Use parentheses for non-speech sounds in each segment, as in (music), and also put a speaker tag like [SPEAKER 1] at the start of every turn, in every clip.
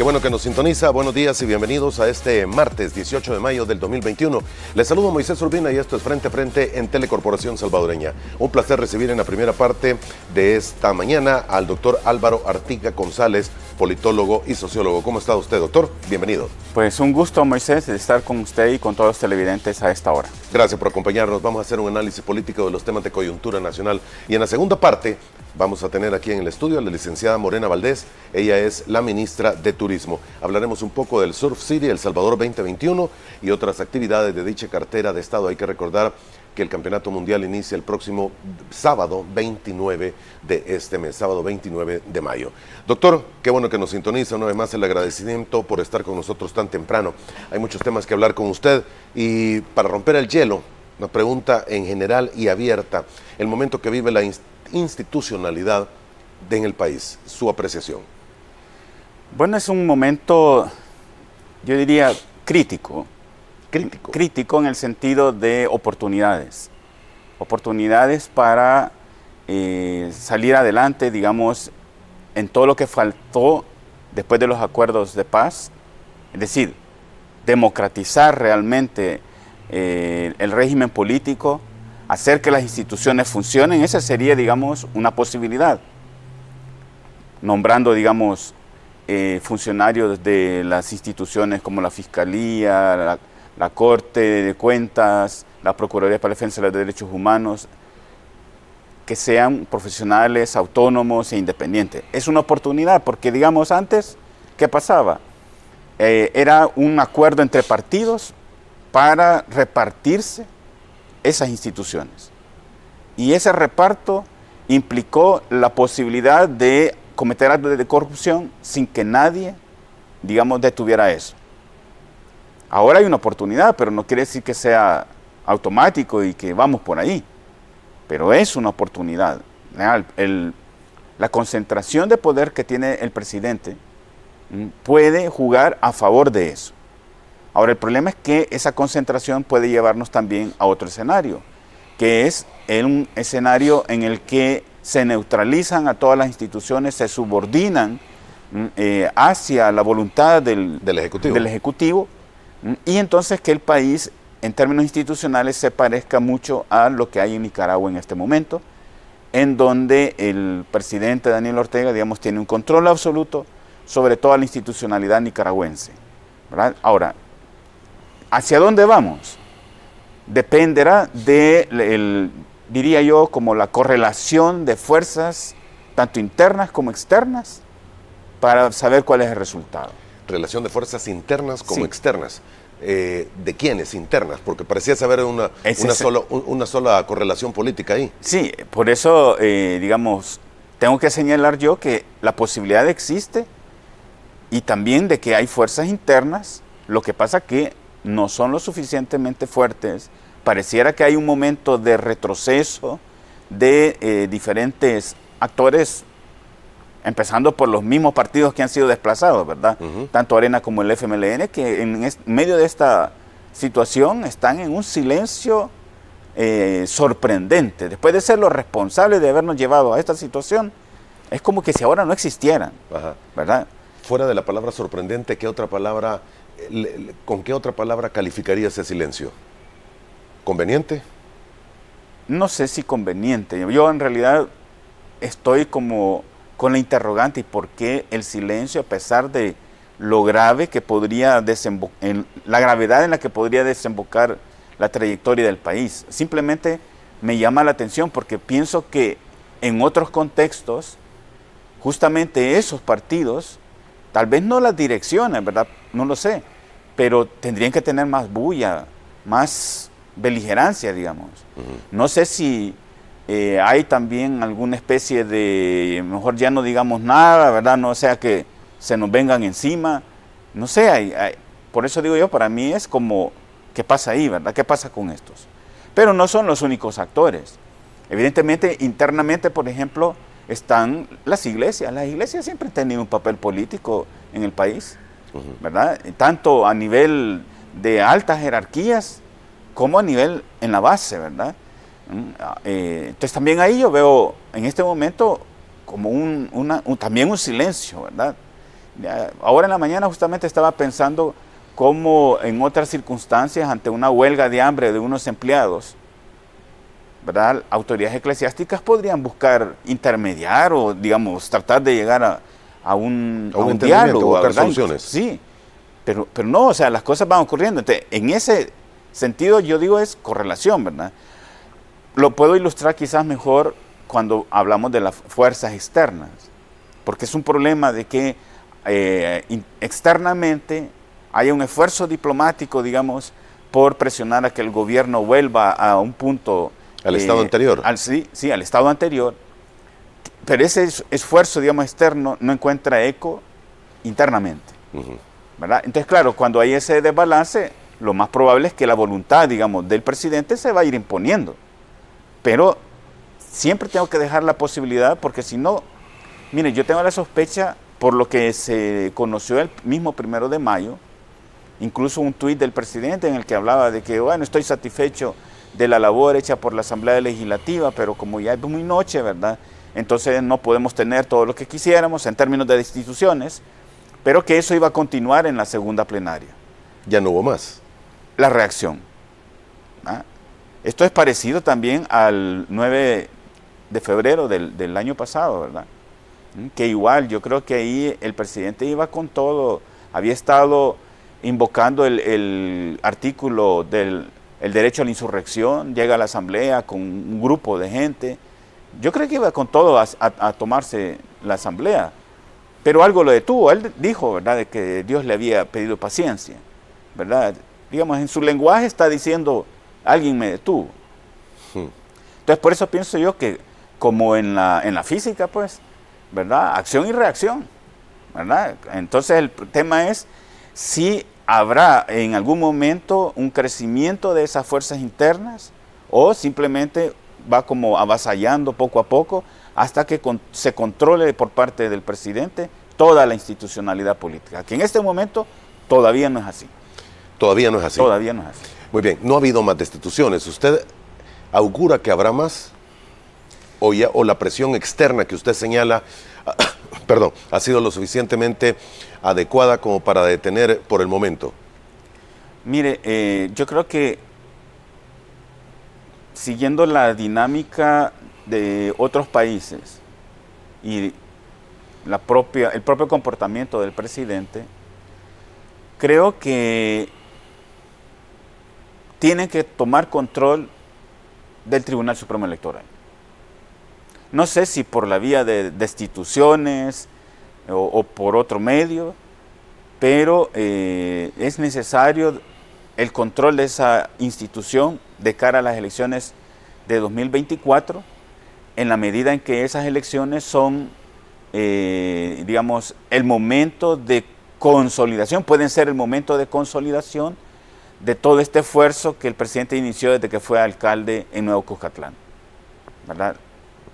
[SPEAKER 1] Qué bueno que nos sintoniza. Buenos días y bienvenidos a este martes 18 de mayo del 2021. Les saludo Moisés Urbina y esto es Frente a Frente en Telecorporación Salvadoreña. Un placer recibir en la primera parte de esta mañana al doctor Álvaro Artiga González, politólogo y sociólogo. ¿Cómo está usted, doctor? Bienvenido.
[SPEAKER 2] Pues un gusto, Moisés, estar con usted y con todos los televidentes a esta hora.
[SPEAKER 1] Gracias por acompañarnos. Vamos a hacer un análisis político de los temas de coyuntura nacional. Y en la segunda parte vamos a tener aquí en el estudio a la licenciada Morena Valdés. Ella es la ministra de Turismo. Hablaremos un poco del Surf City El Salvador 2021 y otras actividades de dicha cartera de Estado. Hay que recordar que el Campeonato Mundial inicia el próximo sábado 29 de este mes, sábado 29 de mayo. Doctor, qué bueno que nos sintoniza. Una vez más el agradecimiento por estar con nosotros tan temprano. Hay muchos temas que hablar con usted y para romper el hielo, una pregunta en general y abierta. El momento que vive la institucionalidad en el país, su apreciación.
[SPEAKER 2] Bueno, es un momento, yo diría, crítico.
[SPEAKER 1] Crítico.
[SPEAKER 2] Crítico en el sentido de oportunidades. Oportunidades para eh, salir adelante, digamos, en todo lo que faltó después de los acuerdos de paz. Es decir, democratizar realmente eh, el régimen político, hacer que las instituciones funcionen, esa sería, digamos, una posibilidad. Nombrando, digamos, eh, funcionarios de las instituciones como la Fiscalía, la, Corte de Cuentas, la Procuraduría para la Defensa de los Derechos Humanos, que sean profesionales, autónomos e independientes. Es una oportunidad porque, digamos, antes, ¿qué pasaba? Eh, era un acuerdo entre partidos para repartirse esas instituciones. Y ese reparto implicó la posibilidad de cometer actos de corrupción sin que nadie, digamos, detuviera eso. Ahora hay una oportunidad, pero no quiere decir que sea automático y que vamos por ahí. Pero es una oportunidad. la concentración de poder que tiene el presidente mm, puede jugar a favor de eso. Ahora, el problema es que esa concentración puede llevarnos también a otro escenario, que es un escenario en el que se neutralizan a todas las instituciones, se subordinan mm, eh, hacia la voluntad del,
[SPEAKER 1] Ejecutivo,
[SPEAKER 2] del ejecutivo mm, y entonces que el país en términos institucionales se parezca mucho a lo que hay en Nicaragua en este momento, en donde el presidente Daniel Ortega, digamos, tiene un control absoluto sobre toda la institucionalidad nicaragüense. Ahora, ¿hacia dónde vamos? Dependerá de el, diría yo, como la correlación de fuerzas, tanto internas como externas, para saber cuál es el resultado.
[SPEAKER 1] Relación de fuerzas internas como externas. Eh, ¿De quiénes internas? Porque parecía saber una, una, una, sola correlación política ahí.
[SPEAKER 2] Sí, por eso, eh, digamos, tengo que señalar yo que la posibilidad existe y también de que hay fuerzas internas, lo que pasa que no son lo suficientemente fuertes pareciera que hay un momento de retroceso de eh, diferentes actores, empezando por los mismos partidos que han sido desplazados, ¿verdad? Tanto Arena como el FMLN, que en medio de esta situación están en un silencio eh, sorprendente. Después de ser los responsables de habernos llevado a esta situación, es como que si ahora no existieran, ¿verdad?
[SPEAKER 1] Fuera de la palabra sorprendente, ¿qué otra palabra, ¿con qué otra palabra calificaría ese silencio? ¿Conveniente?
[SPEAKER 2] No sé si conveniente. Yo en realidad estoy como con la interrogante y por qué el silencio a pesar de lo grave que podría desembocar, la gravedad en la que podría desembocar la trayectoria del país. Simplemente me llama la atención porque pienso que en otros contextos, justamente esos partidos, tal vez no las direcciones, ¿verdad? No lo sé, pero tendrían que tener más bulla, más beligerancia, digamos. No sé si eh, hay también alguna especie de, mejor ya no digamos nada, ¿verdad? No sea que se nos vengan encima. No sé, hay, por eso digo yo, para mí es como, ¿qué pasa ahí, verdad? ¿Qué pasa con estos? Pero no son los únicos actores. Evidentemente, internamente, por ejemplo, están las iglesias. Las iglesias siempre han tenido un papel político en el país, ¿verdad? Tanto a nivel de altas jerarquías como a nivel en la base, ¿verdad? Mm, ah, eh, entonces también ahí yo veo en este momento como un, también un silencio, ¿verdad? Ahora en la mañana justamente estaba pensando cómo en otras circunstancias, ante una huelga de hambre de unos empleados, ¿verdad? autoridades eclesiásticas podrían buscar intermediar o, digamos, tratar de llegar a, un,
[SPEAKER 1] a un, diálogo. Buscar
[SPEAKER 2] soluciones. Sí, pero, pero no, o sea, las cosas van ocurriendo. Entonces, en ese sentido, yo digo es correlación, ¿verdad? Lo puedo ilustrar quizás mejor cuando hablamos de las fuerzas externas, porque es un problema de que eh, externamente haya un esfuerzo diplomático, digamos, por presionar a que el gobierno vuelva a un punto...
[SPEAKER 1] Al estado eh, anterior.
[SPEAKER 2] Al, sí, sí, al estado anterior. Pero ese esfuerzo, digamos, externo no encuentra eco internamente. ¿verdad? Entonces, claro, cuando hay ese desbalance, lo más probable es que la voluntad, digamos, del presidente se va a ir imponiendo. Pero siempre tengo que dejar la posibilidad, porque si no, mire, yo tengo la sospecha, por lo que se conoció el mismo primero de mayo, incluso un tuit del presidente en el que hablaba de que, bueno, estoy satisfecho de la labor hecha por la Asamblea Legislativa, pero como ya es muy noche, ¿verdad? Entonces no podemos tener todo lo que quisiéramos en términos de instituciones, pero que eso iba a continuar en la segunda plenaria.
[SPEAKER 1] Ya no hubo más.
[SPEAKER 2] La reacción. ¿ah? Esto es parecido también al 9 de febrero del, año pasado, ¿verdad? ¿Mm? Que igual yo creo que ahí el presidente iba con todo, había estado invocando el, artículo del derecho a la insurrección, llega a la asamblea con un grupo de gente. Yo creo que iba con todo a, tomarse la asamblea, pero algo lo detuvo. Él dijo, ¿verdad?, de que Dios le había pedido paciencia, ¿verdad? Digamos, en su lenguaje está diciendo, alguien me detuvo. Hmm. Entonces, por eso pienso yo que, como en la, en la física, pues, ¿verdad? Acción y reacción, ¿verdad? Entonces, el tema es si habrá en algún momento un crecimiento de esas fuerzas internas o simplemente va como avasallando poco a poco hasta que se controle por parte del presidente toda la institucionalidad política, que en este momento todavía no es así.
[SPEAKER 1] Todavía no es así.
[SPEAKER 2] Todavía no es así.
[SPEAKER 1] Muy bien, no ha habido más destituciones. ¿Usted augura que habrá más? ¿O, ya, o la presión externa que usted señala, (coughs) perdón, ha sido lo suficientemente adecuada como para detener por el momento?
[SPEAKER 2] Mire, eh, yo creo que siguiendo la dinámica de otros países y la propia, el propio comportamiento del presidente, creo que tienen que tomar control del Tribunal Supremo Electoral. No sé si por la vía de destituciones o, por otro medio, pero eh, es necesario el control de esa institución de cara a las elecciones de 2024, en la medida en que esas elecciones son, eh, digamos, el momento de consolidación, pueden ser el momento de consolidación de todo este esfuerzo que el presidente inició desde que fue alcalde en Nuevo Cuscatlán. ¿verdad?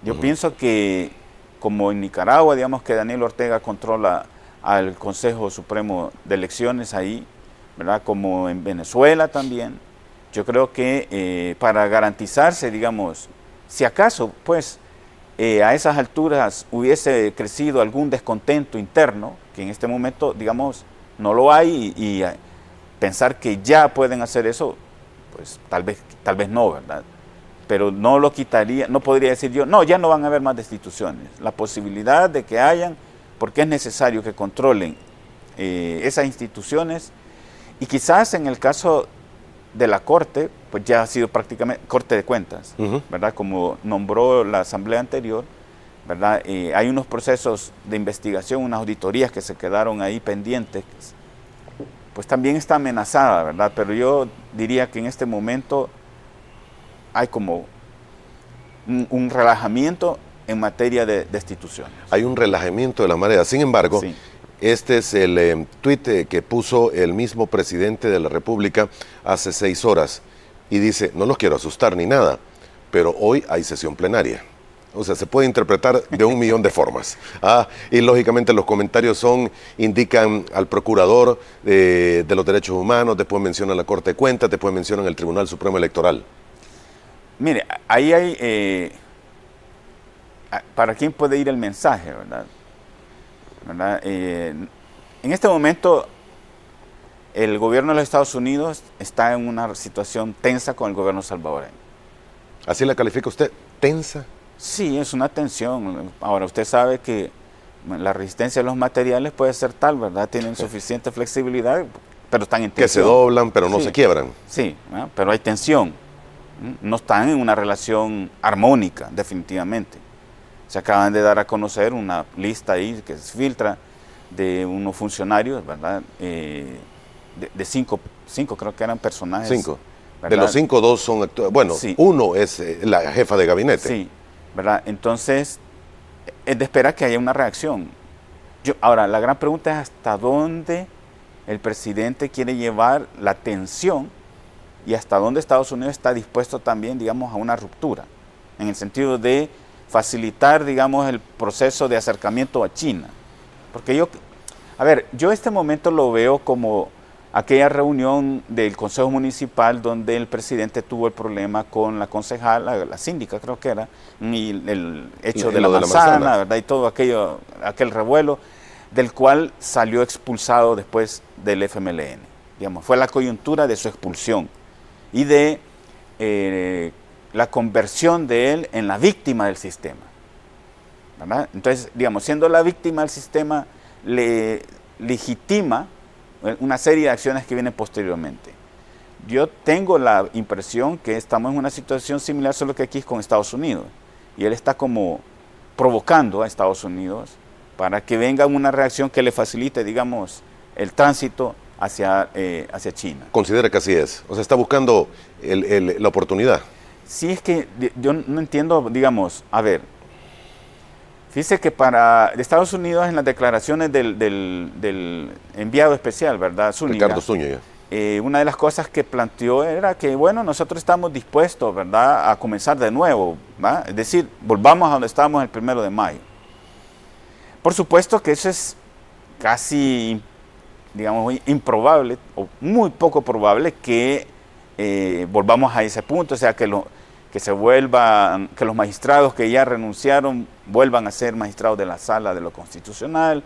[SPEAKER 2] Yo pienso que como en Nicaragua, digamos que Daniel Ortega controla al Consejo Supremo de Elecciones ahí, ¿verdad? como en Venezuela también, yo creo que eh, para garantizarse, digamos, si acaso, pues, eh, a esas alturas hubiese crecido algún descontento interno, que en este momento, digamos, no lo hay y pensar que ya pueden hacer eso, pues tal vez, tal vez no, ¿verdad? Pero no lo quitaría, no podría decir yo, no, ya no van a haber más destituciones. La posibilidad de que hayan, porque es necesario que controlen eh, esas instituciones, y quizás en el caso de la Corte, pues ya ha sido prácticamente Corte de Cuentas, ¿verdad? Como nombró la Asamblea anterior, ¿verdad? Eh, hay unos procesos de investigación, unas auditorías que se quedaron ahí pendientes, pues también está amenazada, ¿verdad? Pero yo diría que en este momento hay como un, relajamiento en materia de destitución.
[SPEAKER 1] Hay un relajamiento de la marea. Sin embargo, este es el eh, tuit eh, que puso el mismo presidente de la República hace seis horas y dice, no los quiero asustar ni nada, pero hoy hay sesión plenaria. O sea, se puede interpretar de un millón de formas. (laughs) Ah, y lógicamente los comentarios son, indican al procurador de, los derechos humanos, después mencionan la Corte de Cuentas, después mencionan el Tribunal Supremo Electoral.
[SPEAKER 2] Mire, ahí hay... Eh, ¿Para quién puede ir el mensaje, verdad? Eh, en este momento el gobierno de los Estados Unidos está en una situación tensa con el gobierno salvadoreño.
[SPEAKER 1] ¿Así la califica usted? ¿Tensa?
[SPEAKER 2] Sí, es una tensión. Ahora, usted sabe que la resistencia de los materiales puede ser tal, ¿verdad? Tienen suficiente flexibilidad, pero están en tensión.
[SPEAKER 1] Que se doblan, pero no se quiebran.
[SPEAKER 2] Sí, pero hay tensión. No están en una relación armónica, definitivamente. Se acaban de dar a conocer una lista ahí que se filtra de unos funcionarios, ¿verdad? Eh, de, cinco, cinco creo que eran personajes.
[SPEAKER 1] Cinco. De los cinco, dos son Bueno, uno es eh, la jefa de gabinete.
[SPEAKER 2] Sí, ¿verdad? Entonces, es de esperar que haya una reacción. Yo, ahora, la gran pregunta es hasta dónde el presidente quiere llevar la tensión y hasta dónde Estados Unidos está dispuesto también, digamos, a una ruptura, en el sentido de facilitar, digamos, el proceso de acercamiento a China. Porque yo, a ver, yo este momento lo veo como aquella reunión del Consejo Municipal donde el presidente tuvo el problema con la concejal, la, síndica creo que era, y el hecho de, la, manzana, ¿verdad? Y todo aquello, aquel revuelo, del cual salió expulsado después del FMLN. Digamos, fue la coyuntura de su expulsión y de eh, la conversión de él en la víctima del sistema. Entonces, digamos, siendo la víctima del sistema, le legitima una serie de acciones que vienen posteriormente. Yo tengo la impresión que estamos en una situación similar, solo que aquí es con Estados Unidos. Y él está como provocando a Estados Unidos para que venga una reacción que le facilite, digamos, el tránsito hacia, eh, hacia China.
[SPEAKER 1] Considera que así es. O sea, está buscando la oportunidad.
[SPEAKER 2] Sí, es que yo no entiendo, digamos, a ver, Dice que para Estados Unidos en las declaraciones del, enviado especial, ¿verdad?
[SPEAKER 1] Zúñiga, Ricardo Zúñiga.
[SPEAKER 2] Eh, una de las cosas que planteó era que, bueno, nosotros estamos dispuestos, ¿verdad?, a comenzar de nuevo, ¿va? Es decir, volvamos a donde estábamos el primero de mayo. Por supuesto que eso es casi, digamos, improbable, o muy poco probable que eh, volvamos a ese punto, o sea, que que se vuelvan, que los magistrados que ya renunciaron vuelvan a ser magistrados de la sala de lo constitucional,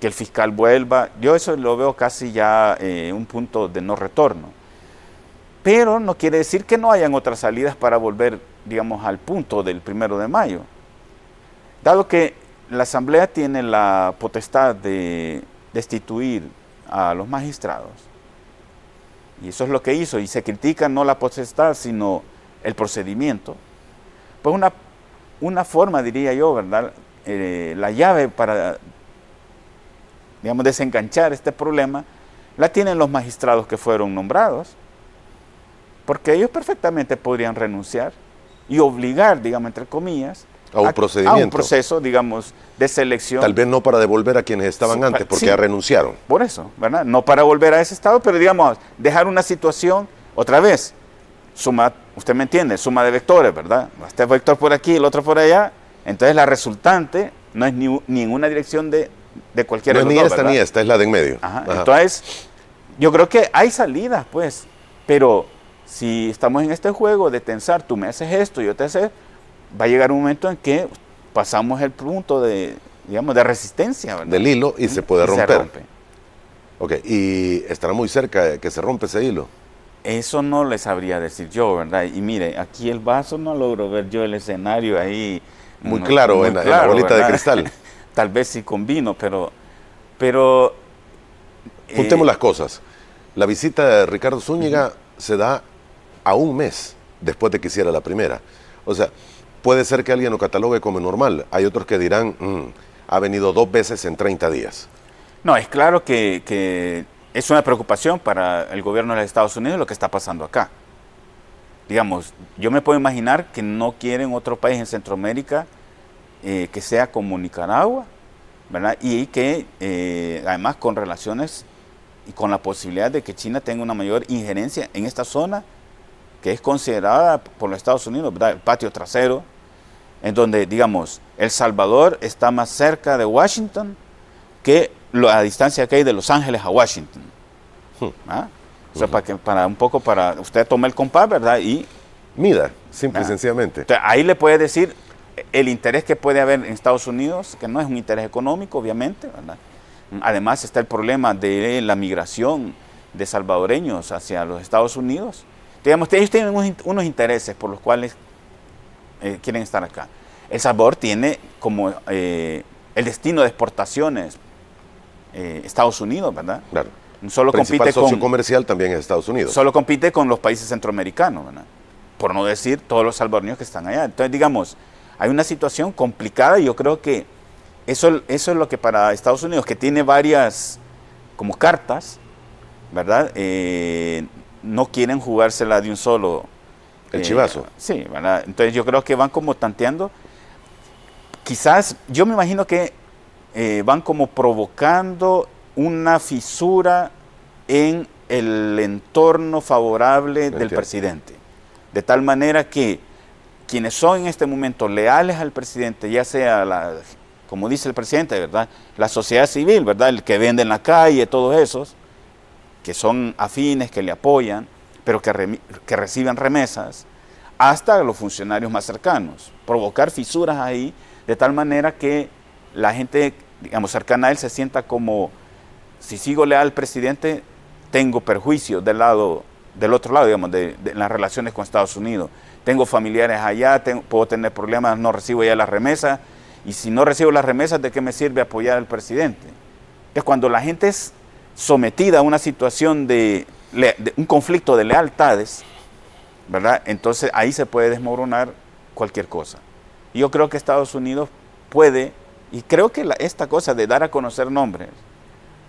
[SPEAKER 2] que el fiscal vuelva. Yo eso lo veo casi ya eh, un punto de no retorno. Pero no quiere decir que no hayan otras salidas para volver, digamos, al punto del primero de mayo. Dado que la Asamblea tiene la potestad de destituir a los magistrados, y eso es lo que hizo, y se critica no la potestad, sino el procedimiento, pues una, una forma, diría yo, ¿verdad? Eh, la llave para, digamos, desenganchar este problema, la tienen los magistrados que fueron nombrados, porque ellos perfectamente podrían renunciar y obligar, digamos, entre comillas,
[SPEAKER 1] a un procedimiento.
[SPEAKER 2] A un proceso, digamos, de selección.
[SPEAKER 1] Tal vez no para devolver a quienes estaban antes, porque ya renunciaron.
[SPEAKER 2] Por eso, ¿verdad? No para volver a ese estado, pero digamos, dejar una situación, otra vez, suma, usted me entiende, suma de vectores, ¿verdad? Este vector por aquí, el otro por allá. Entonces la resultante no es ni, ni en una dirección de, de cualquier
[SPEAKER 1] No ni esta ni esta, es la de en medio.
[SPEAKER 2] Entonces, yo creo que hay salidas, pues, pero si estamos en este juego de tensar, tú me haces esto, yo te haces, va a llegar un momento en que pasamos el punto de, digamos, de resistencia. ¿verdad?
[SPEAKER 1] Del hilo y se puede romper. Se rompe. Ok, y estará muy cerca de que se rompe ese hilo.
[SPEAKER 2] Eso no le sabría decir yo, ¿verdad? Y mire, aquí el vaso no logro ver yo el escenario ahí.
[SPEAKER 1] Muy claro, en, la, bolita de cristal. (laughs)
[SPEAKER 2] Tal vez sí combino, pero... pero
[SPEAKER 1] Juntemos eh, las cosas. La visita de Ricardo Zúñiga se da a un mes después de que hiciera la primera. O sea, puede ser que alguien lo catalogue como normal. Hay otros que dirán, mm, ha venido dos veces en 30 días.
[SPEAKER 2] No, es claro que es una preocupación para el gobierno de los Estados Unidos lo que está pasando acá. Digamos, yo me puedo imaginar que no quieren otro país en Centroamérica eh, que sea como Nicaragua, ¿verdad? Y que eh, además con relaciones y con la posibilidad de que China tenga una mayor injerencia en esta zona que es considerada por los Estados Unidos, ¿verdad? El patio trasero, en donde, digamos, El Salvador está más cerca de Washington que la distancia que hay de Los Ángeles a Washington. Hmm. ¿Ah? O sea, para, que, para un poco para usted tome el compás, ¿verdad? Y
[SPEAKER 1] mida, simple y sencillamente.
[SPEAKER 2] ahí le puede decir el interés que puede haber en Estados Unidos, que no es un interés económico, obviamente, ¿verdad? Además está el problema de la migración de salvadoreños hacia los Estados Unidos. Digamos, ellos tienen unos, intereses por los cuales eh, quieren estar acá. El Salvador tiene como eh, el destino de exportaciones eh, Estados Unidos, ¿verdad?
[SPEAKER 1] Claro.
[SPEAKER 2] Solo compite
[SPEAKER 1] socio comercial también es Estados Unidos.
[SPEAKER 2] Solo compite con los países centroamericanos, ¿verdad? Por no decir todos los salvadoreños que están allá. Entonces, digamos, hay una situación complicada y yo creo que eso, eso es lo que para Estados Unidos, que tiene varias como cartas, ¿verdad? Eh, no quieren jugársela de un solo.
[SPEAKER 1] El chivazo.
[SPEAKER 2] Sí, ¿verdad? Entonces yo creo que van como tanteando. Quizás, yo me imagino que eh, van como provocando una fisura en el entorno favorable del presidente. De tal manera que quienes son en este momento leales al presidente, ya sea la, como dice el presidente, ¿verdad? La sociedad civil, ¿verdad? El que vende en la calle, todos esos, que son afines, que le apoyan, pero que, reciben remesas, hasta los funcionarios más cercanos. Provocar fisuras ahí de tal manera que la gente, digamos, cercana a él se sienta como, si sigo leal al presidente, tengo perjuicios del lado, del otro lado, digamos, de, las relaciones con Estados Unidos. Tengo familiares allá, puedo tener problemas, no recibo ya las remesas, y si no recibo las remesas, ¿de qué me sirve apoyar al presidente? Es cuando la gente es sometida a una situación de, un conflicto de lealtades, ¿verdad? Entonces ahí se puede desmoronar cualquier cosa. yo creo que Estados Unidos puede, y creo que esta cosa de dar a conocer nombres,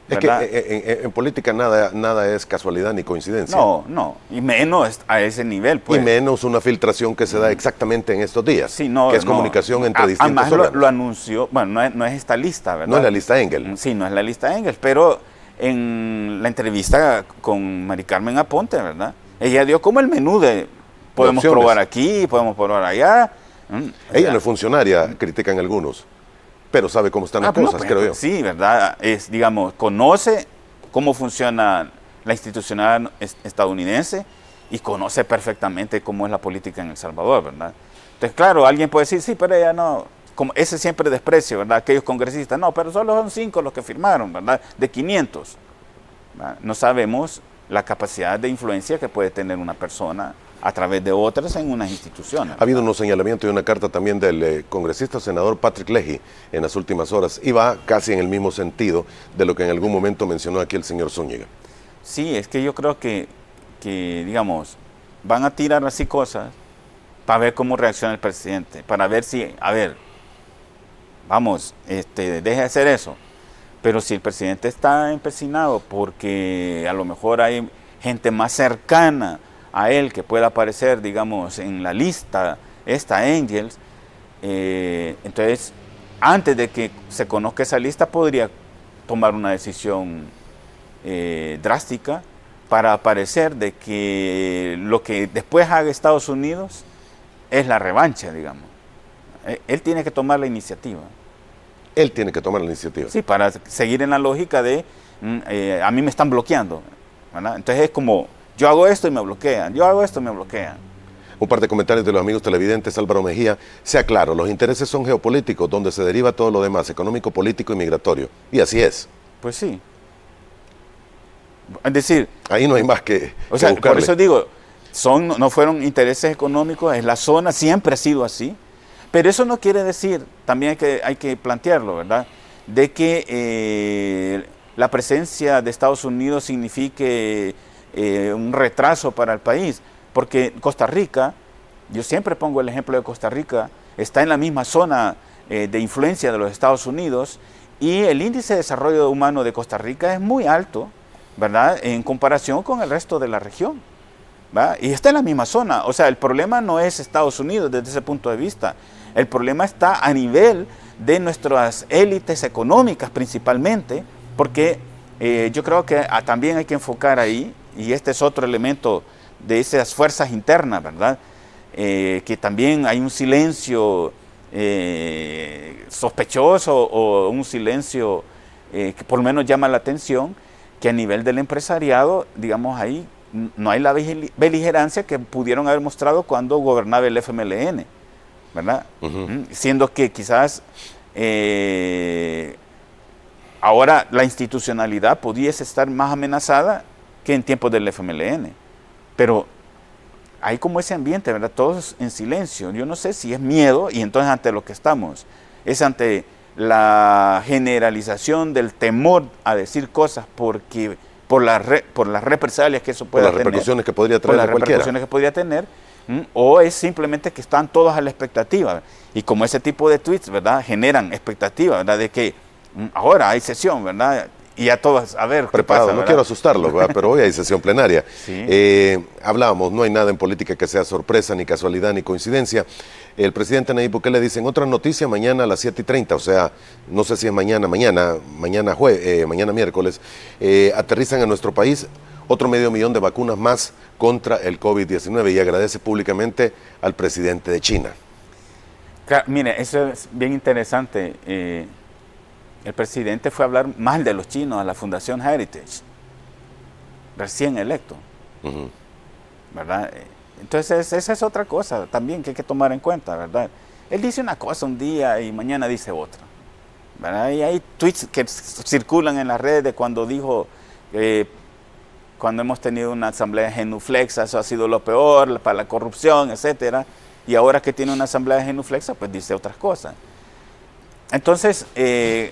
[SPEAKER 1] es que en, política nada, nada es casualidad ni coincidencia.
[SPEAKER 2] No, no, y menos a ese nivel. Pues.
[SPEAKER 1] Y menos una filtración que se da exactamente en estos días,
[SPEAKER 2] sí, no,
[SPEAKER 1] que es comunicación entre distintos
[SPEAKER 2] Además lo, anunció, bueno, no es, esta lista, ¿verdad?
[SPEAKER 1] No es la lista Engel.
[SPEAKER 2] Sí, no es la lista Engel, pero en la entrevista con Mari Carmen Aponte, ¿verdad? Ella dio como el menú de podemos probar aquí, podemos probar allá.
[SPEAKER 1] Mm, Ella no es funcionaria, critican algunos, pero sabe cómo están las ah, cosas, pues, creo yo.
[SPEAKER 2] Sí, ¿verdad? Es, digamos, conoce cómo funciona la institucional estadounidense y conoce perfectamente cómo es la política en El Salvador, ¿verdad? Entonces, claro, alguien puede decir, sí, pero ella no, como ese siempre desprecio, ¿verdad? Aquellos congresistas, no, pero solo son cinco los que firmaron, ¿verdad? De 500. No sabemos la capacidad de influencia que puede tener una persona a través de otras en unas instituciones.
[SPEAKER 1] Ha habido unos señalamientos y una carta también del eh, congresista senador Patrick Leahy en las últimas horas y va casi en el mismo sentido de lo que en algún momento mencionó aquí el señor Zúñiga.
[SPEAKER 2] Sí, es que yo creo que, que, digamos, van a tirar así cosas para ver cómo reacciona el presidente, para ver si, a ver, vamos, este, deje de hacer eso. Pero si el presidente está empecinado porque a lo mejor hay gente más cercana a él que pueda aparecer, digamos, en la lista, esta Angels, eh, entonces antes de que se conozca esa lista podría tomar una decisión eh, drástica para aparecer de que lo que después haga Estados Unidos es la revancha, digamos. Eh, él tiene que tomar la iniciativa.
[SPEAKER 1] Él tiene que tomar la iniciativa.
[SPEAKER 2] Sí, para seguir en la lógica de mm, a mí me están bloqueando. Entonces es como yo hago esto y me bloquean, yo hago esto y me bloquean.
[SPEAKER 1] Un par de comentarios de los amigos televidentes, Álvaro Mejía. Sea claro, los intereses son geopolíticos, donde se deriva todo lo demás, económico, político y migratorio. Y así es.
[SPEAKER 2] Pues sí. Es decir...
[SPEAKER 1] Ahí no hay más que...
[SPEAKER 2] O sea, por eso digo, son, no fueron intereses económicos, es la zona, siempre ha sido así. Pero eso no quiere decir, también hay que, hay que plantearlo, ¿verdad? De que eh, la presencia de Estados Unidos signifique eh, un retraso para el país, porque Costa Rica, yo siempre pongo el ejemplo de Costa Rica, está en la misma zona eh, de influencia de los Estados Unidos y el índice de desarrollo humano de Costa Rica es muy alto, ¿verdad? En comparación con el resto de la región. Y está en la misma zona. O sea, el problema no es Estados Unidos desde ese punto de vista. El problema está a nivel de nuestras élites económicas principalmente, porque eh, yo creo que ah, también hay que enfocar ahí y este es otro elemento de esas fuerzas internas, ¿verdad? Eh, que también hay un silencio eh, sospechoso o un silencio que por lo menos llama la atención, que a nivel del empresariado, digamos ahí, no hay la beligerancia que pudieron haber mostrado cuando gobernaba el FMLN, ¿verdad? Siendo que quizás ahora la institucionalidad pudiese estar más amenazada que en tiempos del FMLN. Pero hay como ese ambiente, ¿verdad? Todos en silencio. Yo no sé si es miedo y entonces ante lo que estamos es ante la generalización del temor a decir cosas porque por las por las represalias que eso puede
[SPEAKER 1] tener. Por las repercusiones que podría traer
[SPEAKER 2] por las repercusiones que podría tener o es simplemente que están todos a la expectativa. Y como ese tipo de tweets, ¿verdad? Generan expectativa, ¿verdad? De que ahora hay sesión, ¿verdad? y a todos, a ver.
[SPEAKER 1] Preparado, no quiero asustarlo, pero hoy hay sesión plenaria. (laughs) Eh, hablábamos, no hay nada en política que sea sorpresa, ni casualidad, ni coincidencia. El presidente Nayib Bukele dice, en otra noticia, mañana a las 7 y 30, o sea, no sé si es mañana, mañana, mañana, jue, eh, mañana miércoles, eh, aterrizan a nuestro país otro medio millón de vacunas más contra el COVID-19 y agradece públicamente al presidente de China.
[SPEAKER 2] mire, eso es bien interesante el presidente fue a hablar mal de los chinos a la Fundación Heritage, recién electo. ¿Verdad? Entonces, esa es otra cosa también que hay que tomar en cuenta, ¿verdad? Él dice una cosa un día y mañana dice otra. ¿verdad? Y hay tweets que circulan en las redes de cuando dijo, eh, cuando hemos tenido una asamblea genuflexa, eso ha sido lo peor para la corrupción, etcétera. Y ahora que tiene una asamblea genuflexa, pues dice otras cosas. Entonces, eh,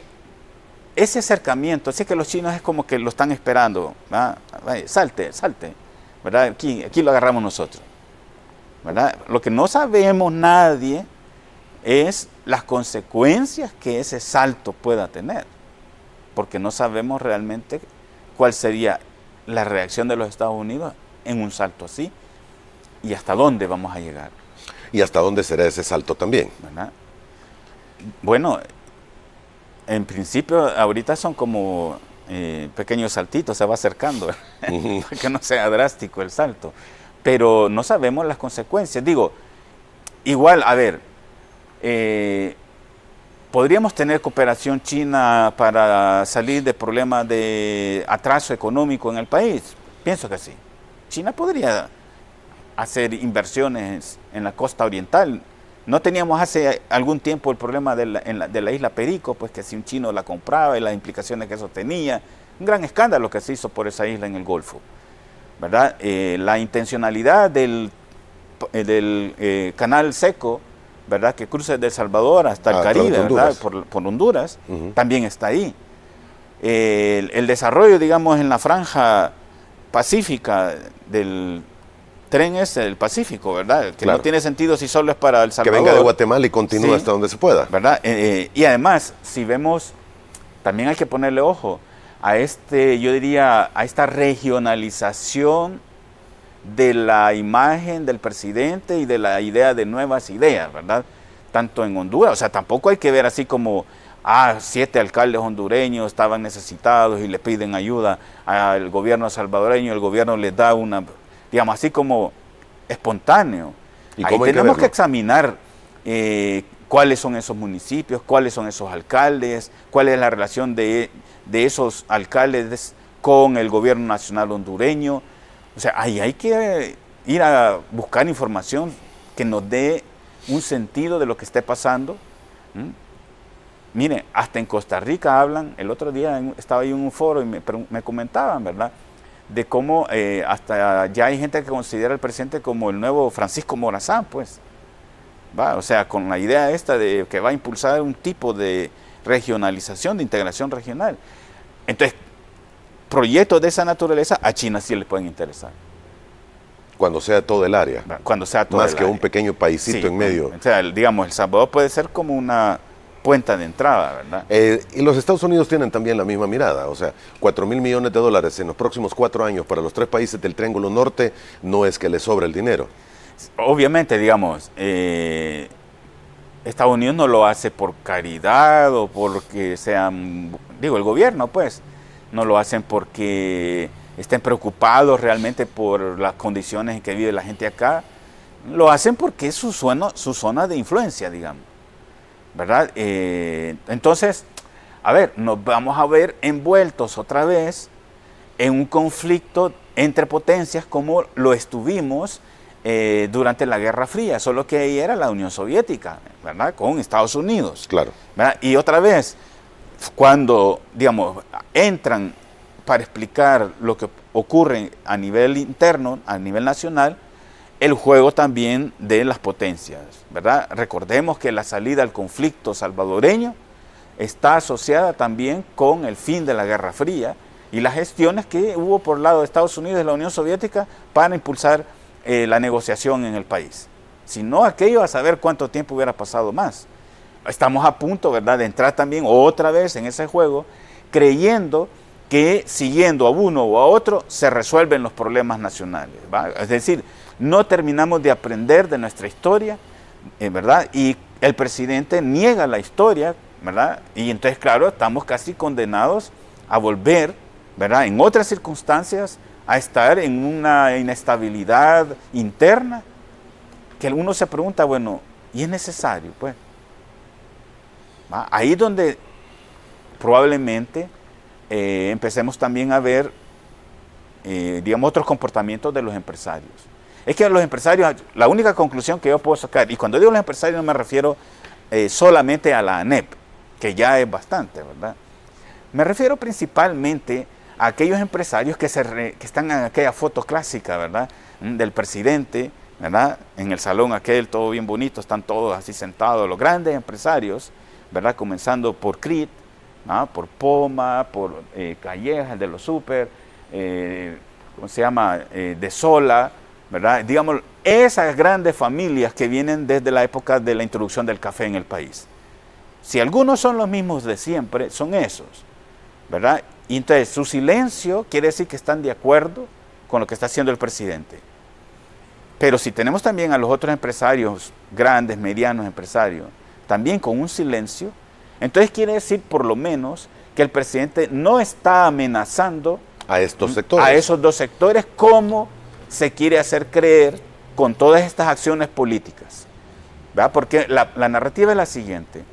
[SPEAKER 2] ese acercamiento, así que los chinos es como que lo están esperando, salte, salte, ¿verdad? Aquí, aquí lo agarramos nosotros, ¿verdad? Lo que no sabemos nadie es las consecuencias que ese salto pueda tener, porque no sabemos realmente cuál sería la reacción de los Estados Unidos en un salto así y hasta dónde vamos a llegar.
[SPEAKER 1] Y hasta dónde será ese salto también.
[SPEAKER 2] Bueno, en principio, ahorita son como eh, pequeños saltitos, se va acercando, (laughs) para que no sea drástico el salto. Pero no sabemos las consecuencias. Digo, igual, a ver, eh, ¿podríamos tener cooperación china para salir de problemas de atraso económico en el país? Pienso que sí. China podría hacer inversiones en la costa oriental no teníamos hace algún tiempo el problema de la, isla Perico, pues que si un chino la compraba y las implicaciones que eso tenía. Un gran escándalo que se hizo por esa isla en el Golfo. ¿verdad? Eh, la intencionalidad del, eh, eh, canal seco, ¿verdad? que cruza desde El Salvador hasta el ah, Caribe, ¿verdad? Por, Honduras, también está ahí. el, desarrollo, digamos, en la franja pacífica del, tren es el Pacífico, ¿verdad? Que no tiene sentido si solo es para El Salvador.
[SPEAKER 1] Que venga de Guatemala y continúe hasta donde se pueda.
[SPEAKER 2] ¿Verdad? Eh, eh, y además, si vemos, también hay que ponerle ojo a este, yo diría, a esta regionalización de la imagen del presidente y de la idea de nuevas ideas, ¿verdad? Tanto en Honduras, o sea, tampoco hay que ver así como, ah, siete alcaldes hondureños estaban necesitados y le piden ayuda al gobierno salvadoreño, el gobierno les da una digamos, así como espontáneo. ¿Y Ahí tenemos que, examinar eh, cuáles son esos municipios, cuáles son esos alcaldes, cuál es la relación de, esos alcaldes con el gobierno nacional hondureño. O sea, ahí hay que ir a buscar información que nos dé un sentido de lo que esté pasando. Mire, hasta en Costa Rica hablan, el otro día estaba ahí en un foro y me, me comentaban, ¿verdad? de cómo eh, hasta ya hay gente que considera al presidente como el nuevo Francisco Morazán, pues. O sea, con la idea esta de que va a impulsar un tipo de regionalización, de integración regional. Entonces, proyectos de esa naturaleza a China sí le pueden interesar.
[SPEAKER 1] Cuando sea todo el área.
[SPEAKER 2] Cuando sea todo
[SPEAKER 1] Más que un pequeño paisito en medio.
[SPEAKER 2] O sea, digamos, El Salvador puede ser como una cuenta de entrada, ¿verdad?
[SPEAKER 1] Eh, y los Estados Unidos tienen también la misma mirada, o sea, 4 mil millones de dólares en los próximos cuatro años para los tres países del Triángulo Norte no es que les sobra el dinero.
[SPEAKER 2] Obviamente, digamos, eh, Estados Unidos no lo hace por caridad o porque sean, digo, el gobierno, pues, no lo hacen porque estén preocupados realmente por las condiciones en que vive la gente acá, lo hacen porque es su su zona de influencia, digamos. ¿verdad? Eh, entonces, a ver, nos vamos a ver envueltos otra vez en un conflicto entre potencias como lo estuvimos eh, durante la Guerra Fría, solo que ahí era la Unión Soviética, ¿verdad? Con Estados Unidos.
[SPEAKER 1] Claro.
[SPEAKER 2] Y otra vez, cuando, digamos, entran para explicar lo que ocurre a nivel interno, a nivel nacional, el juego también de las potencias, ¿verdad? Recordemos que la salida al conflicto salvadoreño está asociada también con el fin de la Guerra Fría y las gestiones que hubo por el lado de Estados Unidos y la Unión Soviética para impulsar eh, la negociación en el país. Si no, aquello a saber cuánto tiempo hubiera pasado más. Estamos a punto, ¿verdad?, de entrar también otra vez en ese juego, creyendo que siguiendo a uno o a otro se resuelven los problemas nacionales. Es decir, no terminamos de aprender de nuestra historia, eh, ¿verdad? Y el presidente niega la historia, ¿verdad? Y entonces, claro, estamos casi condenados a volver, ¿verdad? En otras circunstancias, a estar en una inestabilidad interna, que uno se pregunta, bueno, ¿y es necesario? Pues, ahí donde probablemente eh, empecemos también a ver, eh, digamos, otros comportamientos de los empresarios. Es que los empresarios, la única conclusión que yo puedo sacar, y cuando digo los empresarios no me refiero eh, solamente a la ANEP, que ya es bastante, ¿verdad? Me refiero principalmente a aquellos empresarios que, se que están en aquella foto clásica, ¿verdad? Mm, del presidente, ¿verdad? En el salón aquel, todo bien bonito, están todos así sentados, los grandes empresarios, ¿verdad? Comenzando por CRIT, por Poma, por eh, Callejas, de los Super, eh, ¿cómo se llama? Eh, de Sola, ¿verdad? Digamos, esas grandes familias que vienen desde la época de la introducción del café en el país. Si algunos son los mismos de siempre, son esos, ¿verdad? Y entonces su silencio quiere decir que están de acuerdo con lo que está haciendo el presidente. Pero si tenemos también a los otros empresarios, grandes, medianos empresarios, también con un silencio, entonces quiere decir por lo menos que el presidente no está amenazando
[SPEAKER 1] a estos sectores.
[SPEAKER 2] A esos dos sectores como se quiere hacer creer con todas estas acciones políticas. Porque la, la narrativa es la siguiente.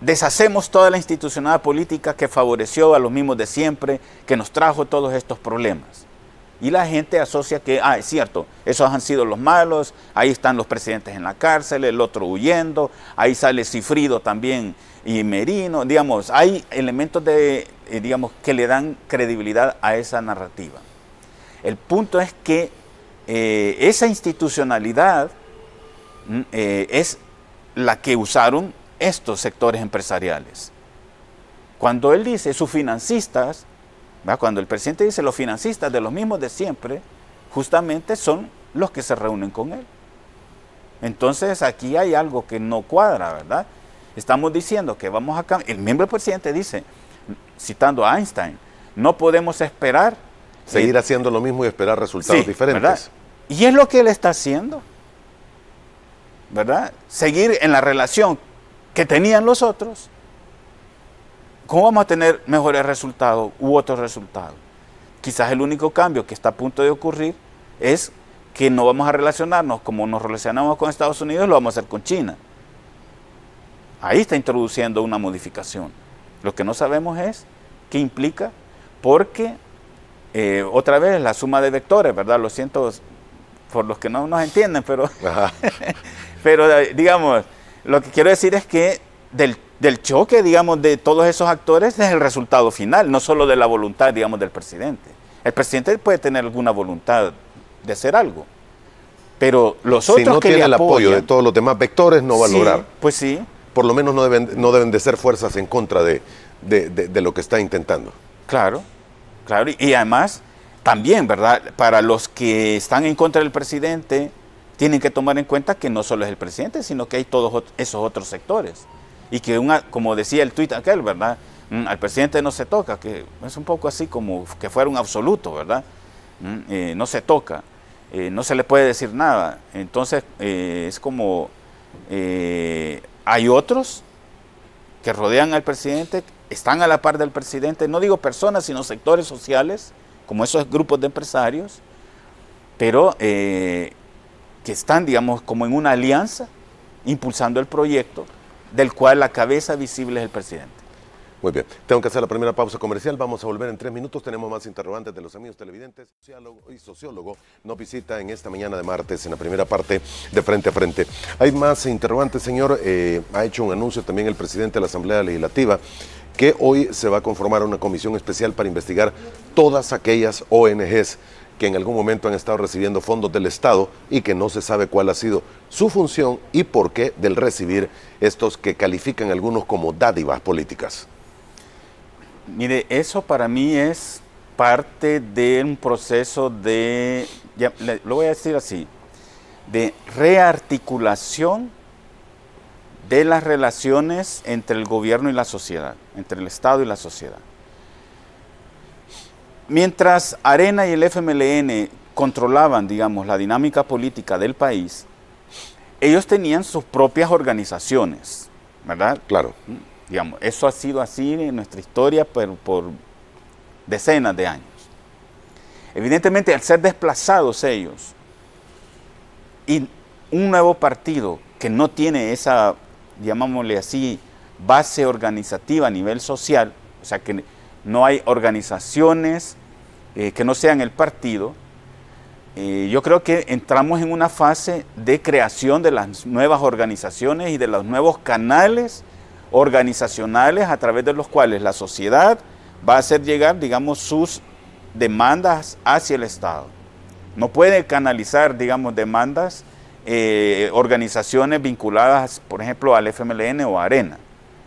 [SPEAKER 2] Deshacemos toda la institucionalidad política que favoreció a los mismos de siempre, que nos trajo todos estos problemas. Y la gente asocia que, ah, es cierto, esos han sido los malos, ahí están los presidentes en la cárcel, el otro huyendo, ahí sale Cifrido también y Merino, digamos, hay elementos de, eh, digamos, que le dan credibilidad a esa narrativa. El punto es que eh, esa institucionalidad mm, eh, es la que usaron estos sectores empresariales. Cuando él dice sus financistas, cuando el presidente dice los financistas de los mismos de siempre, justamente son los que se reúnen con él. Entonces aquí hay algo que no cuadra, ¿verdad? Estamos diciendo que vamos a cambiar. El miembro del presidente dice, citando a Einstein, no podemos esperar.
[SPEAKER 1] Seguir haciendo lo mismo y esperar resultados diferentes.
[SPEAKER 2] Y es lo que él está haciendo, ¿verdad? Seguir en la relación que tenían los otros ¿Cómo vamos a tener mejores resultados u otros resultados? Quizás el único cambio que está a punto de ocurrir es que no vamos a relacionarnos como nos relacionamos con Estados Unidos, lo vamos a hacer con China. Ahí está introduciendo una modificación. Lo que no sabemos es qué implica, porque eh, otra vez la suma de vectores, ¿verdad? Lo siento por los que no nos entienden, pero, (laughs) pero eh, digamos, lo que quiero decir es que del del choque, digamos, de todos esos actores es el resultado final, no solo de la voluntad, digamos, del presidente. El presidente puede tener alguna voluntad de hacer algo, pero los otros
[SPEAKER 1] si no tiene el apoyo de todos los demás vectores, no va a lograr.
[SPEAKER 2] Pues sí.
[SPEAKER 1] Por lo menos no deben, no deben de ser fuerzas en contra de, lo que está intentando.
[SPEAKER 2] Claro, claro. Y, además, también, ¿verdad? Para los que están en contra del presidente, tienen que tomar en cuenta que no solo es el presidente, sino que hay todos esos otros sectores y que, una, como decía el tuit aquel, ¿verdad? Mm, al presidente no se toca, que es un poco así como que fuera un absoluto, ¿verdad? Mm, eh, no se toca, eh, no se le puede decir nada. Entonces, eh, es como, hay otros que rodean al presidente, están a la par del presidente, no digo personas, sino sectores sociales, como esos grupos de empresarios, pero que están, digamos, como en una alianza, impulsando el proyecto del cual la cabeza visible es el presidente.
[SPEAKER 1] Muy bien, tengo que hacer la primera pausa comercial, vamos a volver en tres minutos, tenemos más interrogantes de los amigos televidentes. Sociólogo y sociólogo nos visita en esta mañana de martes, en la primera parte de Frente a Frente. Hay más interrogantes, señor, eh, ha hecho un anuncio también el presidente de la Asamblea Legislativa que hoy se va a conformar una comisión especial para investigar todas aquellas ONGs que en algún momento han estado recibiendo fondos del Estado y que no se sabe cuál ha sido su función y por qué del recibir estos que califican algunos como dádivas políticas.
[SPEAKER 2] Mire, eso para mí es parte de un proceso de, lo voy a decir así, de rearticulación de las relaciones entre el gobierno y la sociedad, entre el Estado y la sociedad. Mientras Arena y el FMLN controlaban, digamos, la dinámica política del país, ellos tenían sus propias organizaciones, ¿verdad?
[SPEAKER 1] Claro.
[SPEAKER 2] Digamos, eso ha sido así en nuestra historia por, por decenas de años. Evidentemente, al ser desplazados ellos y un nuevo partido que no tiene esa, llamámosle así, base organizativa a nivel social, o sea que no hay organizaciones eh, que no sean el partido, eh, yo creo que entramos en una fase de creación de las nuevas organizaciones y de los nuevos canales organizacionales a través de los cuales la sociedad va a hacer llegar, digamos, sus demandas hacia el Estado. No puede canalizar, digamos, demandas, eh, organizaciones vinculadas, por ejemplo, al FMLN o Arena.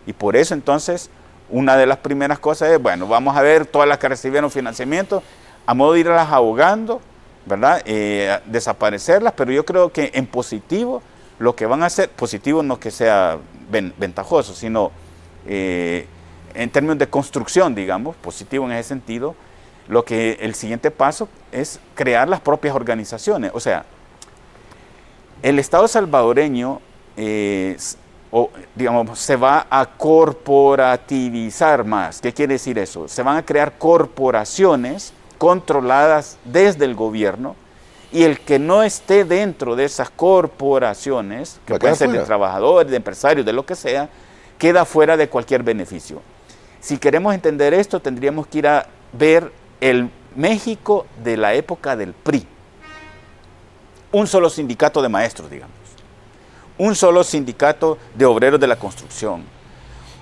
[SPEAKER 2] Y por eso entonces una de las primeras cosas es, bueno, vamos a ver todas las que recibieron financiamiento, a modo de irlas ahogando, ¿verdad? Eh, desaparecerlas, pero yo creo que en positivo lo que van a hacer, positivo no que sea ventajoso, sino eh, en términos de construcción, digamos, positivo en ese sentido, lo que el siguiente paso es crear las propias organizaciones. O sea, el Estado salvadoreño eh, o digamos, se va a corporativizar más. ¿Qué quiere decir eso? Se van a crear corporaciones controladas desde el gobierno y el que no esté dentro de esas corporaciones, que pueden ser de trabajadores, de empresarios, de lo que sea, queda fuera de cualquier beneficio. Si queremos entender esto, tendríamos que ir a ver el México de la época del PRI. Un solo sindicato de maestros, digamos un solo sindicato de obreros de la construcción,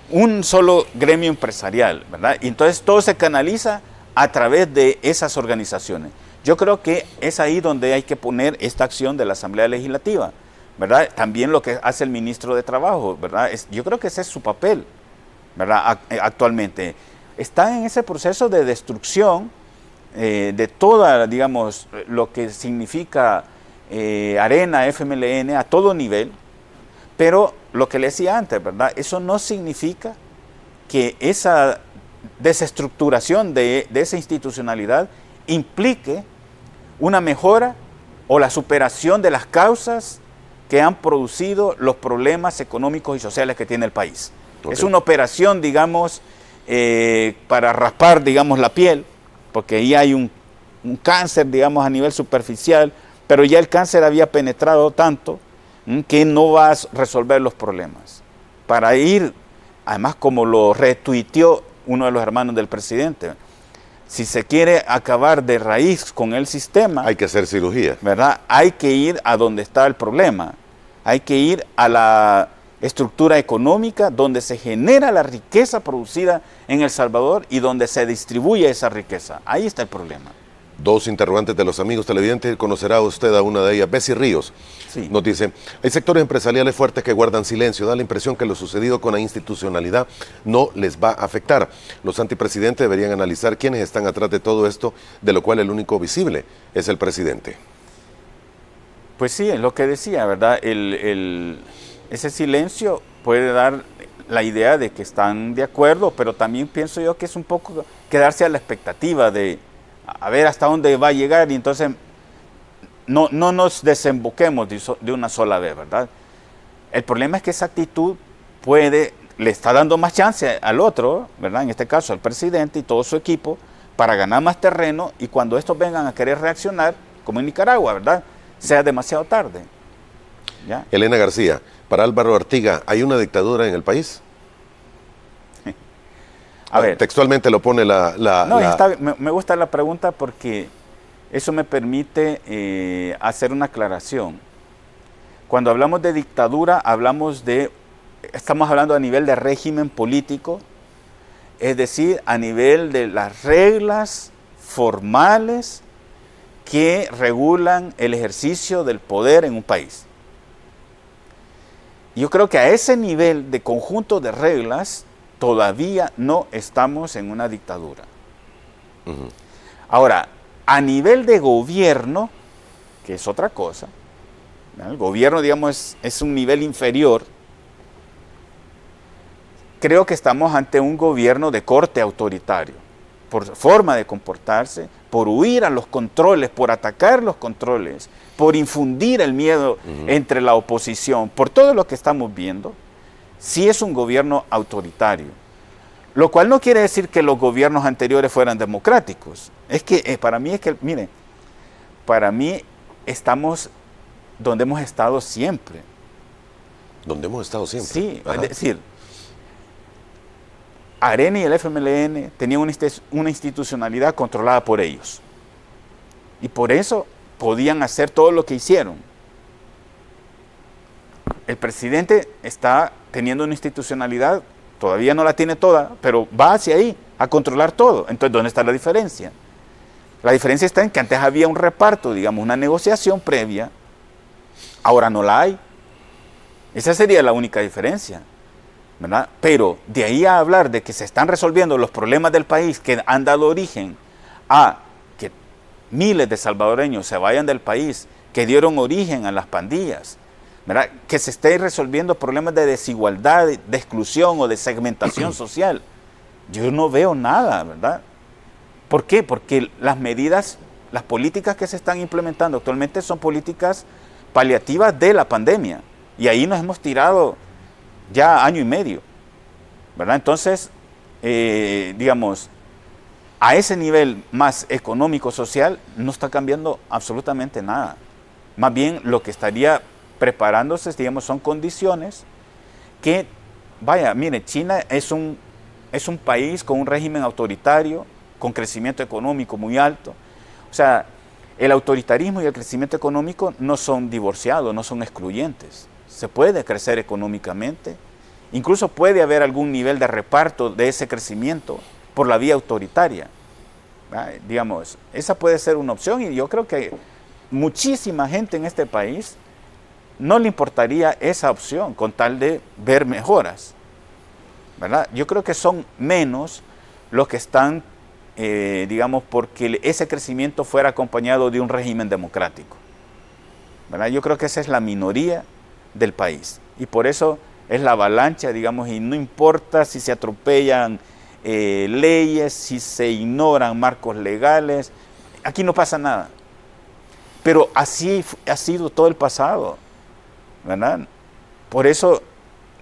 [SPEAKER 2] un solo gremio empresarial, ¿verdad? Y entonces todo se canaliza a través de esas organizaciones. Yo creo que es ahí donde hay que poner esta acción de la Asamblea Legislativa, ¿verdad? También lo que hace el ministro de Trabajo, ¿verdad? yo creo que ese es su papel, ¿verdad? Eh, actualmente. Está en ese proceso de destrucción eh, de toda, digamos, lo que significa eh, arena, FMLN, a todo nivel, pero lo que le decía antes, ¿verdad? Eso no significa que esa desestructuración de, esa institucionalidad implique una mejora o la superación de las causas que han producido los problemas económicos y sociales que tiene el país. Es una operación, digamos, eh, para raspar, digamos, la piel, porque ahí hay un, cáncer, digamos, a nivel superficial, pero ya el cáncer había penetrado tanto que no va a resolver los problemas. Para ir, además como lo retuiteó uno de los hermanos del presidente, si se quiere acabar de raíz con el sistema...
[SPEAKER 1] Hay que hacer cirugía.
[SPEAKER 2] ¿Verdad? Hay que ir a donde está el problema. Hay que ir a la estructura económica donde se genera la riqueza producida en El Salvador y donde se distribuye esa riqueza. Ahí está el problema.
[SPEAKER 1] Dos interrogantes de los amigos televidentes, conocerá usted a una de ellas, Bessie Ríos. Nos dice, hay sectores empresariales fuertes que guardan silencio, da la impresión que lo sucedido con la institucionalidad no les va a afectar. Los antipresidentes deberían analizar quiénes están atrás de todo esto, de lo cual el único visible es el presidente.
[SPEAKER 2] Pues sí, es lo que decía, ¿verdad? ese silencio puede dar la idea de que están de acuerdo, pero también pienso yo que es un poco quedarse a la expectativa de a ver hasta dónde va a llegar y entonces no, no nos desemboquemos de, una sola vez, ¿verdad? El problema es que esa actitud puede, le está dando más chance al otro, ¿verdad? En este caso al presidente y todo su equipo, para ganar más terreno y cuando estos vengan a querer reaccionar, como en Nicaragua, ¿verdad? Sea demasiado tarde.
[SPEAKER 1] Elena García, para Álvaro Artiga, ¿hay una dictadura en el país? A ver. Textualmente lo pone la...
[SPEAKER 2] no, me, gusta la pregunta porque eso me permite eh, hacer una aclaración. Cuando hablamos de dictadura, hablamos de, estamos hablando a nivel de régimen político, es decir, a nivel de las reglas formales que regulan el ejercicio del poder en un país. Yo creo que a ese nivel de conjunto de reglas todavía no estamos en una dictadura. Ahora, a nivel de gobierno, que es otra cosa, el gobierno, digamos, es, un nivel inferior, creo que estamos ante un gobierno de corte autoritario, por forma de comportarse, por huir a los controles, por atacar los controles, por infundir el miedo entre la oposición, por todo lo que estamos viendo, sí es un gobierno autoritario. Lo cual no quiere decir que los gobiernos anteriores fueran democráticos. Es que eh, para mí es que, mire, para mí estamos donde hemos estado siempre.
[SPEAKER 1] Donde hemos estado siempre.
[SPEAKER 2] Sí, es decir, Arena y el FMLN tenían una institucionalidad controlada por ellos. Y por eso podían hacer todo lo que hicieron. El presidente está teniendo una institucionalidad, todavía no la tiene toda, pero va hacia ahí a controlar todo. Entonces, ¿dónde está la diferencia? La diferencia está en que antes había un reparto, digamos, una negociación previa Ahora no la hay. Esa sería la única diferencia. ¿verdad? Pero de ahí a hablar de que se están resolviendo los problemas del país que han dado origen a que miles de salvadoreños se vayan del país, que dieron origen a las pandillas, ¿verdad? que se estén resolviendo problemas de desigualdad, de exclusión o de segmentación (clears throat) social. Yo no veo nada, ¿verdad? ¿Por qué? Porque las medidas, las políticas que se están implementando actualmente son políticas paliativas de la pandemia. Y ahí nos hemos tirado ya año y medio. ¿verdad? Entonces, eh, digamos, a ese nivel más económico-social no está cambiando absolutamente nada. Más bien lo que estaría preparándose, digamos, son condiciones que, vaya, mire, China es un, es un país con un régimen autoritario, con crecimiento económico muy alto. O sea, el autoritarismo y el crecimiento económico no son divorciados, no son excluyentes. Se puede crecer económicamente, incluso puede haber algún nivel de reparto de ese crecimiento por la vía autoritaria. Digamos, esa puede ser una opción y yo creo que muchísima gente en este país no le importaría esa opción con tal de ver mejoras. ¿verdad? Yo creo que son menos los que están eh, digamos, porque ese crecimiento fuera acompañado de un régimen democrático. ¿verdad? Yo creo que esa es la minoría del país y por eso es la avalancha, digamos, y no importa si se atropellan eh, leyes, si se ignoran marcos legales, aquí no pasa nada. Pero así ha sido todo el pasado, ¿verdad? Por eso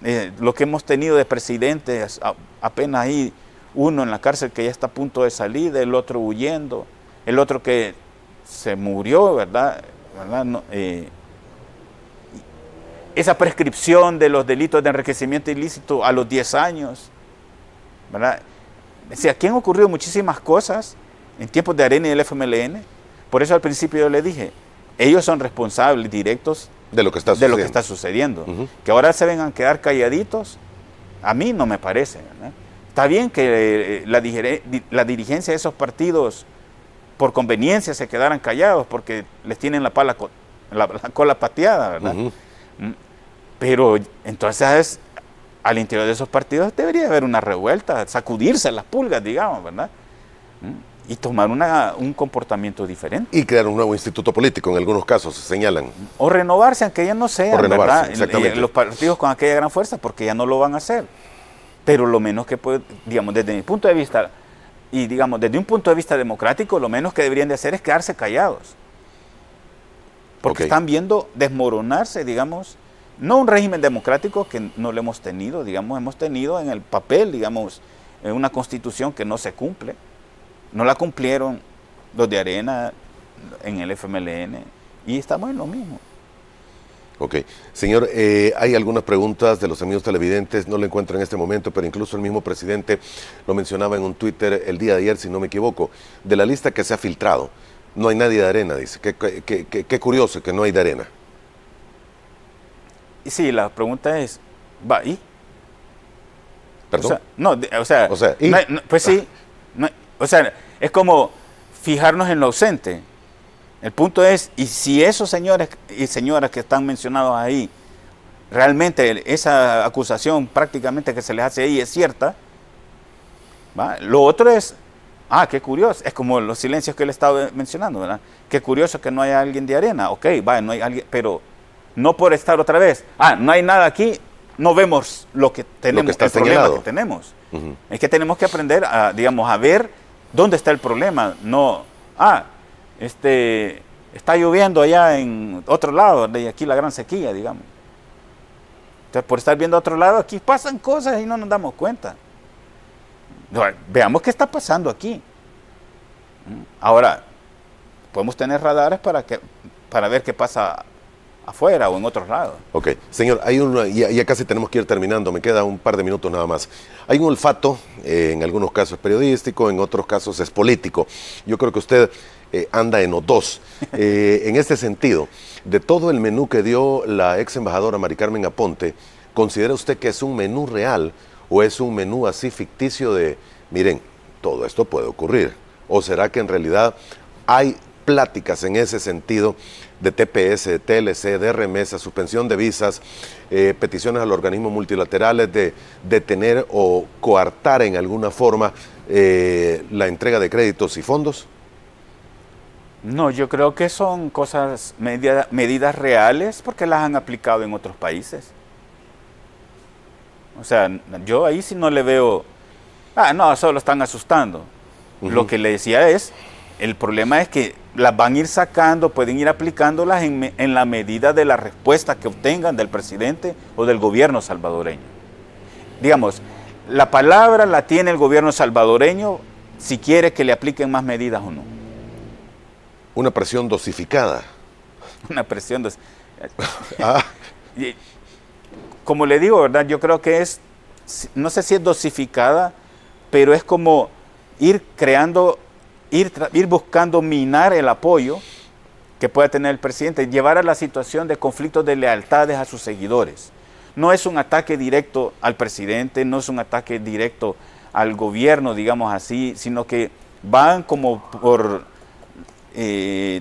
[SPEAKER 2] eh, lo que hemos tenido de presidentes apenas ahí uno en la cárcel que ya está a punto de salir, el otro huyendo, el otro que se murió, ¿verdad? Eh, esa prescripción de los delitos de enriquecimiento ilícito a los 10 años, ¿verdad? O aquí han ocurrido muchísimas cosas en tiempos de Arena y del FMLN. Por eso al principio yo le dije, ellos son responsables directos
[SPEAKER 1] de lo que está
[SPEAKER 2] sucediendo. De lo que está sucediendo. Que ahora se vengan a quedar calladitos, a mí no me parece. ¿verdad? Está bien que eh, la, dirigencia de esos partidos por conveniencia se quedaran callados porque les tienen la, pala, la, cola pateada, ¿verdad? Mm. Pero entonces al interior de esos partidos debería haber una revuelta, sacudirse las pulgas, digamos, ¿verdad? Y tomar un comportamiento diferente.
[SPEAKER 1] Y crear un nuevo instituto político, en algunos casos se señalan.
[SPEAKER 2] O renovarse, aunque ya no sean, ¿verdad? Los partidos con aquella gran fuerza, porque ya no lo van a hacer pero lo menos que puede, digamos, desde mi punto de vista, y digamos, desde un punto de vista democrático, lo menos que deberían de hacer es quedarse callados. Porque están viendo desmoronarse, digamos, no un régimen democrático que no lo hemos tenido, digamos, hemos tenido en el papel, digamos, en una constitución que no se cumple. No la cumplieron los de Arena en el FMLN y estamos en lo mismo.
[SPEAKER 1] Ok. Señor, eh, hay algunas preguntas de los amigos televidentes, no lo encuentro en este momento, pero incluso el mismo presidente lo mencionaba en un Twitter el día de ayer, si no me equivoco, de la lista que se ha filtrado. No hay nadie de arena, dice. Qué, qué, curioso que no hay de arena.
[SPEAKER 2] Sí, la pregunta es, ¿va y?
[SPEAKER 1] ¿Perdón?
[SPEAKER 2] no, o sea, pues sí, o sea, es como fijarnos en lo ausente. El punto es, y si esos señores y señoras que están mencionados ahí, realmente esa acusación prácticamente que se les hace ahí es cierta, lo otro es, ah, qué curioso, es como los silencios que él estaba mencionando, ¿verdad? Qué curioso que no haya alguien de arena, ok, va, no hay alguien, pero no por estar otra vez, ah, no hay nada aquí, no vemos lo que tenemos,
[SPEAKER 1] el problema
[SPEAKER 2] que tenemos. Es que tenemos que aprender a, digamos, a ver dónde está el problema, no, ah, este, está lloviendo allá en otro lado, de aquí la gran sequía, digamos. Entonces, por estar viendo a otro lado, aquí pasan cosas y no nos damos cuenta. Veamos qué está pasando aquí. Ahora, podemos tener radares para, que, para ver qué pasa afuera o en otros lados.
[SPEAKER 1] Ok, señor, hay una, ya, ya, casi tenemos que ir terminando, me queda un par de minutos nada más. Hay un olfato, eh, en algunos casos periodístico, en otros casos es político. Yo creo que usted eh, anda en O2. (laughs) Eh, en este sentido, de todo el menú que dio la ex embajadora Mari Carmen Aponte, ¿considera usted que es un menú real o es un menú así ficticio de, miren, todo esto puede ocurrir? ¿O será que en realidad hay pláticas en ese sentido de TPS, de TLC, de remesa, suspensión de visas, eh, peticiones a los organismos multilaterales de detener o coartar en alguna forma la entrega de créditos y fondos?
[SPEAKER 2] No, yo creo que son cosas, medidas reales porque las han aplicado en otros países. O sea, yo ahí sí no le veo, ah, no, solo están asustando. Lo que le decía es, el problema es que las van a ir sacando, pueden ir aplicándolas en, en la medida de la respuesta que obtengan del presidente o del gobierno salvadoreño. Digamos, la palabra la tiene el gobierno salvadoreño si quiere que le apliquen más medidas o no.
[SPEAKER 1] Una presión dosificada. (laughs)
[SPEAKER 2] Una presión dosificada. Ah. Como le digo, ¿verdad? Yo creo que es, no sé si es dosificada, pero es como ir creando, ir, ir buscando minar el apoyo que pueda tener el presidente, llevar a la situación de conflictos de lealtades a sus seguidores. No es un ataque directo al presidente, no es un ataque directo al gobierno, digamos así, sino que van como por eh,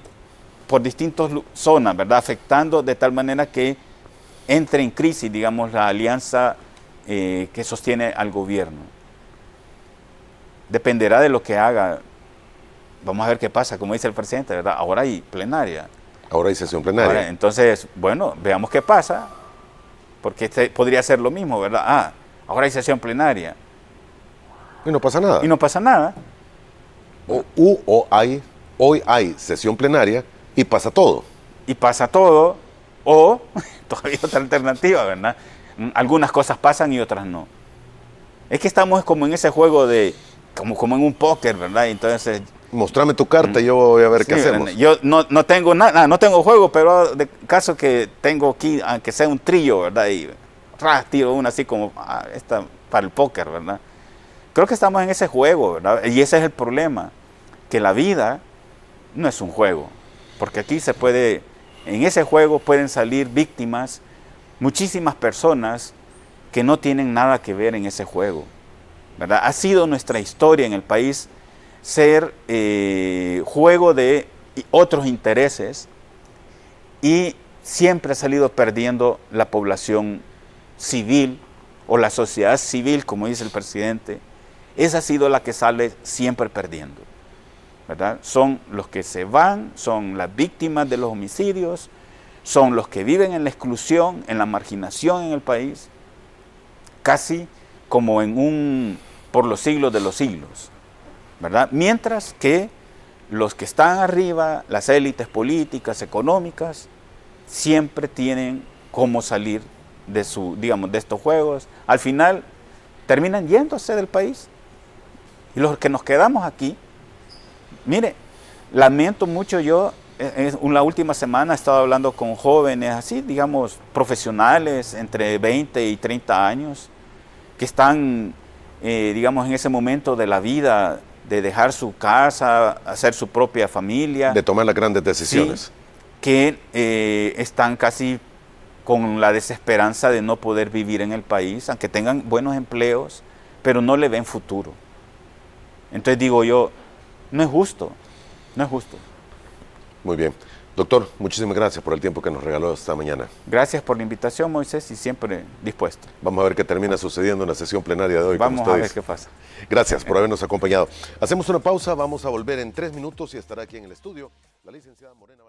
[SPEAKER 2] por distintas zonas, ¿verdad? Afectando de tal manera que entre en crisis, digamos, la alianza eh, que sostiene al gobierno. Dependerá de lo que haga. Vamos a ver qué pasa, como dice el presidente, ¿verdad? Ahora hay plenaria.
[SPEAKER 1] Ahora hay sesión plenaria.
[SPEAKER 2] entonces, bueno, veamos qué pasa, porque este podría ser lo mismo, ¿verdad? Ah, ahora hay sesión plenaria.
[SPEAKER 1] Y no pasa nada.
[SPEAKER 2] Y no pasa nada.
[SPEAKER 1] O, u, o hay Hoy hay sesión plenaria y pasa todo.
[SPEAKER 2] Y pasa todo, o (laughs) todavía otra alternativa, ¿verdad? Mm, algunas cosas pasan y otras no. Es que estamos como en ese juego de, como, como en un póker, ¿verdad? Entonces...
[SPEAKER 1] Mostrame tu carta y yo voy a ver qué hacemos.
[SPEAKER 2] Yo no, no tengo nada, no tengo juego, pero de caso que tengo aquí, aunque sea un trillo, ¿verdad? Y tiro una así como ah, esta para el póker, ¿verdad? Creo que estamos en ese juego, ¿verdad? Y ese es el problema, que la vida no es un juego, porque aquí se puede, en ese juego pueden salir víctimas muchísimas personas que no tienen nada que ver en ese juego. ¿verdad? Ha sido nuestra historia en el país ser eh, juego de otros intereses y siempre ha salido perdiendo la población civil o la sociedad civil, como dice el presidente. Esa ha sido la que sale siempre perdiendo. Son los que se van, son las víctimas de los homicidios, son los que viven en la exclusión, en la marginación en el país, casi como en un por los siglos de los siglos, Mientras que los que están arriba, las élites políticas, económicas, siempre tienen cómo salir de su, digamos, de estos juegos. Al final terminan yéndose del país. Y los que nos quedamos aquí Mire, lamento mucho yo en la última semana he estado hablando con jóvenes así, digamos, profesionales entre 20 y 30 años, que están, eh, digamos, en ese momento de la vida de dejar su casa, hacer su propia familia.
[SPEAKER 1] De tomar las grandes decisiones.
[SPEAKER 2] que eh, están casi con la desesperanza de no poder vivir en el país, aunque tengan buenos empleos, pero no le ven futuro. Entonces digo yo, no es justo, no es justo.
[SPEAKER 1] Muy bien. Doctor, muchísimas gracias por el tiempo que nos regaló esta mañana.
[SPEAKER 2] Gracias por la invitación, Moisés, y siempre dispuesto.
[SPEAKER 1] Vamos a ver qué termina sucediendo en la sesión plenaria de hoy.
[SPEAKER 2] Vamos a ver qué pasa.
[SPEAKER 1] Gracias por habernos acompañado. Hacemos una pausa, vamos a volver en tres minutos y estará aquí en el estudio la licenciada Morena.